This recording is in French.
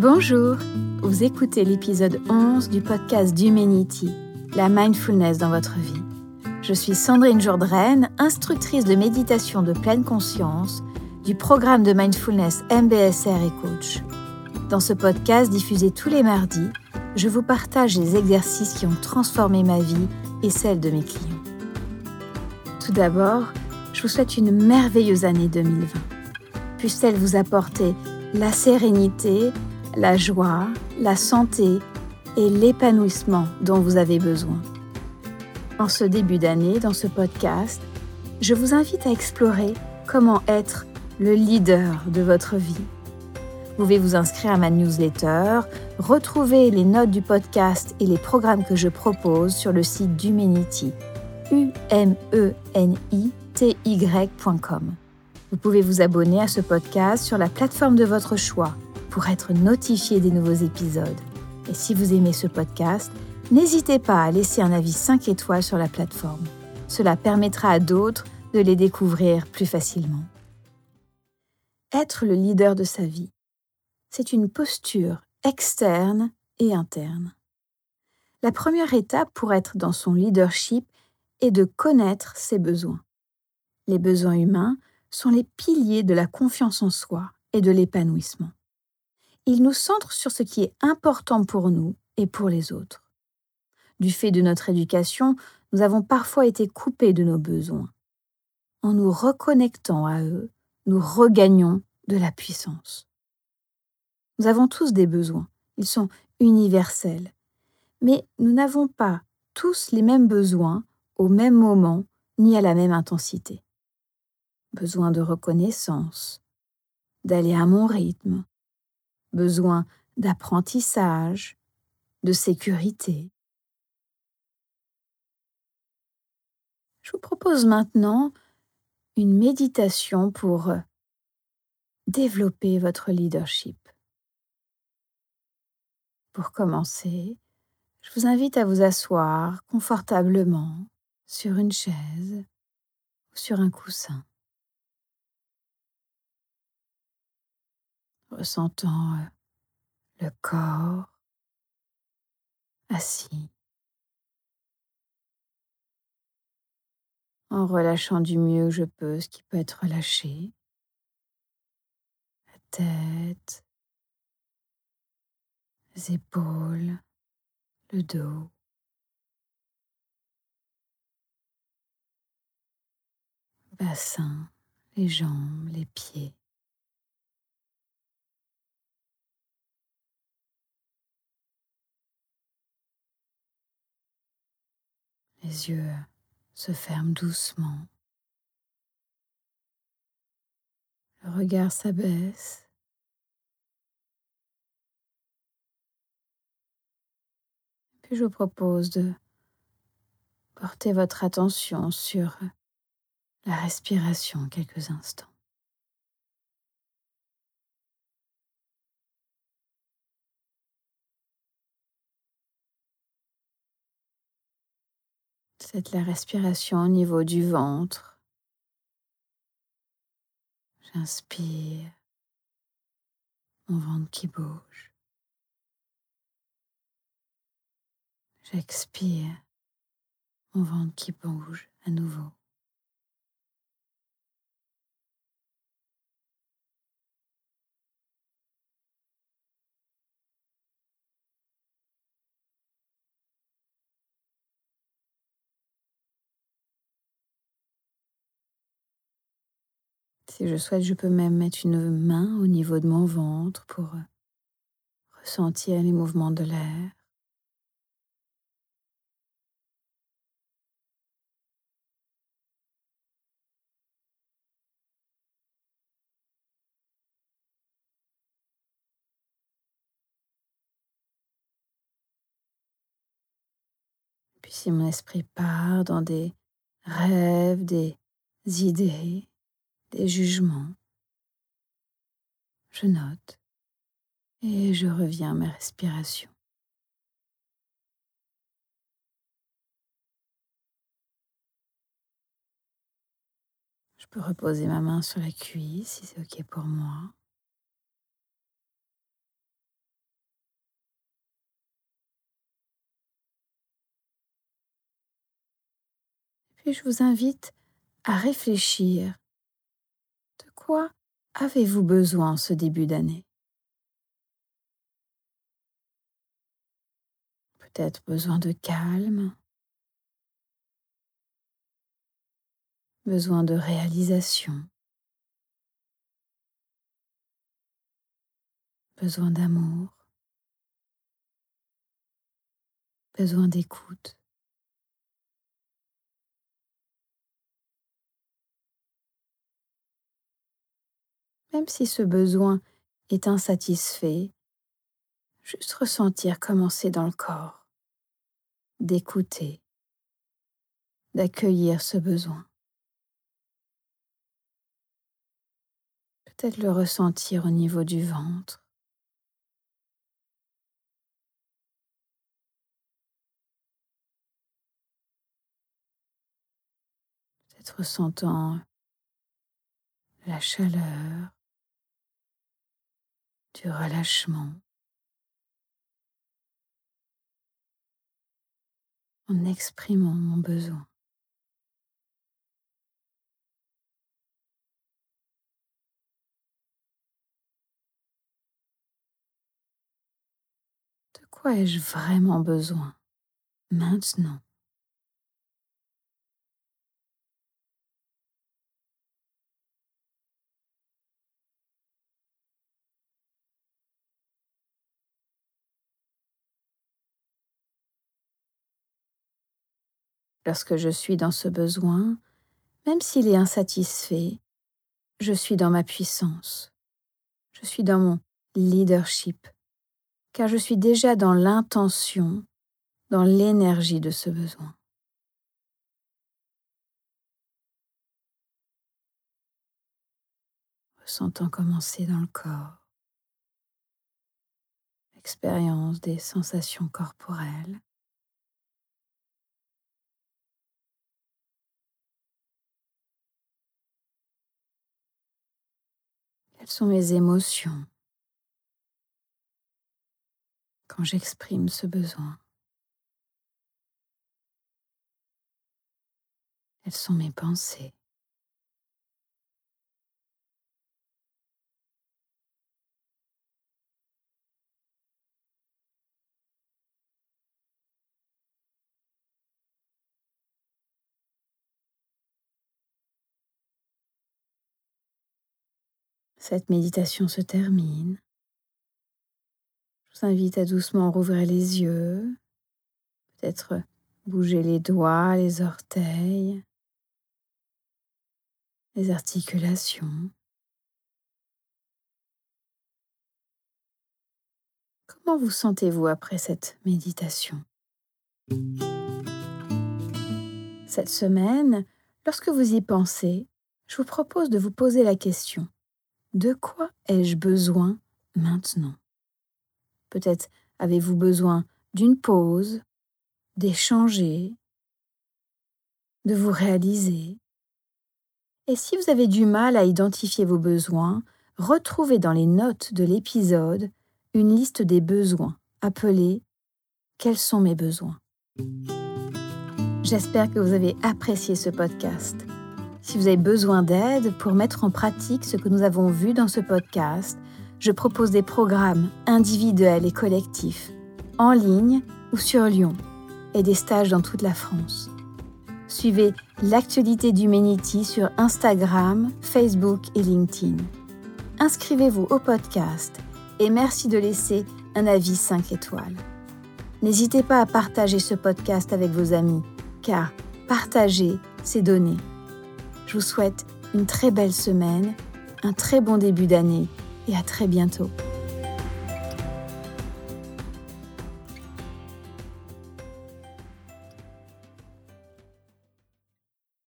Bonjour, vous écoutez l'épisode 11 du podcast d'Humanity, la mindfulness dans votre vie. Je suis Sandrine Jourdraine, instructrice de méditation de pleine conscience du programme de mindfulness MBSR et coach. Dans ce podcast diffusé tous les mardis, je vous partage les exercices qui ont transformé ma vie et celle de mes clients. Tout d'abord, je vous souhaite une merveilleuse année 2020. Puisse-t-elle vous apporter la sérénité, la joie, la santé et l'épanouissement dont vous avez besoin. En ce début d'année, dans ce podcast, je vous invite à explorer comment être le leader de votre vie. Vous pouvez vous inscrire à ma newsletter, retrouver les notes du podcast et les programmes que je propose sur le site d'Humanity, u m e n i t y.com. Vous pouvez vous abonner à ce podcast sur la plateforme de votre choix pour être notifié des nouveaux épisodes. Et si vous aimez ce podcast, n'hésitez pas à laisser un avis 5 étoiles sur la plateforme. Cela permettra à d'autres de les découvrir plus facilement. Être le leader de sa vie, c'est une posture externe et interne. La première étape pour être dans son leadership est de connaître ses besoins. Les besoins humains sont les piliers de la confiance en soi et de l'épanouissement il nous centre sur ce qui est important pour nous et pour les autres. Du fait de notre éducation, nous avons parfois été coupés de nos besoins. En nous reconnectant à eux, nous regagnons de la puissance. Nous avons tous des besoins, ils sont universels, mais nous n'avons pas tous les mêmes besoins au même moment ni à la même intensité. Besoin de reconnaissance, d'aller à mon rythme, besoin d'apprentissage, de sécurité. Je vous propose maintenant une méditation pour développer votre leadership. Pour commencer, je vous invite à vous asseoir confortablement sur une chaise ou sur un coussin. Ressentant euh, le corps assis, en relâchant du mieux que je peux ce qui peut être relâché, la tête, les épaules, le dos. bassin, les jambes, les pieds. Les yeux se ferment doucement. Le regard s'abaisse. Puis je vous propose de porter votre attention sur la respiration quelques instants. Faites la respiration au niveau du ventre. J'inspire, mon ventre qui bouge. J'expire, mon ventre qui bouge à nouveau. Si je souhaite, je peux même mettre une main au niveau de mon ventre pour euh, ressentir les mouvements de l'air. Puis si mon esprit part dans des rêves, des idées, des jugements. Je note et je reviens à ma respiration. Je peux reposer ma main sur la cuisse si c'est OK pour moi. Puis je vous invite à réfléchir Quoi avez-vous besoin ce début d'année? Peut-être besoin de calme, besoin de réalisation, besoin d'amour, besoin d'écoute. Même si ce besoin est insatisfait, juste ressentir commencer dans le corps, d'écouter, d'accueillir ce besoin. Peut-être le ressentir au niveau du ventre. Peut-être ressentant la chaleur, du relâchement. en exprimant mon besoin. De quoi ai-je vraiment besoin? Maintenant Lorsque je suis dans ce besoin, même s'il est insatisfait, je suis dans ma puissance. Je suis dans mon leadership, car je suis déjà dans l'intention, dans l'énergie de ce besoin. Ressentant commencer dans le corps, expérience des sensations corporelles. Quelles sont mes émotions quand j'exprime ce besoin? Quelles sont mes pensées? Cette méditation se termine. Je vous invite à doucement rouvrir les yeux, peut-être bouger les doigts, les orteils, les articulations. Comment vous sentez-vous après cette méditation? Cette semaine, lorsque vous y pensez, je vous propose de vous poser la question de quoi ai-je besoin maintenant? Peut-être avez-vous besoin d'une pause, d'échanger, de vous réaliser. Et si vous avez du mal à identifier vos besoins, retrouvez dans les notes de l'épisode une liste des besoins appelée Quels sont mes besoins J'espère que vous avez apprécié ce podcast. Si vous avez besoin d'aide pour mettre en pratique ce que nous avons vu dans ce podcast, je propose des programmes individuels et collectifs, en ligne ou sur Lyon, et des stages dans toute la France. Suivez l'actualité d'Humanity sur Instagram, Facebook et LinkedIn. Inscrivez-vous au podcast et merci de laisser un avis 5 étoiles. N'hésitez pas à partager ce podcast avec vos amis, car partager, c'est donner. Je vous souhaite une très belle semaine, un très bon début d'année et à très bientôt.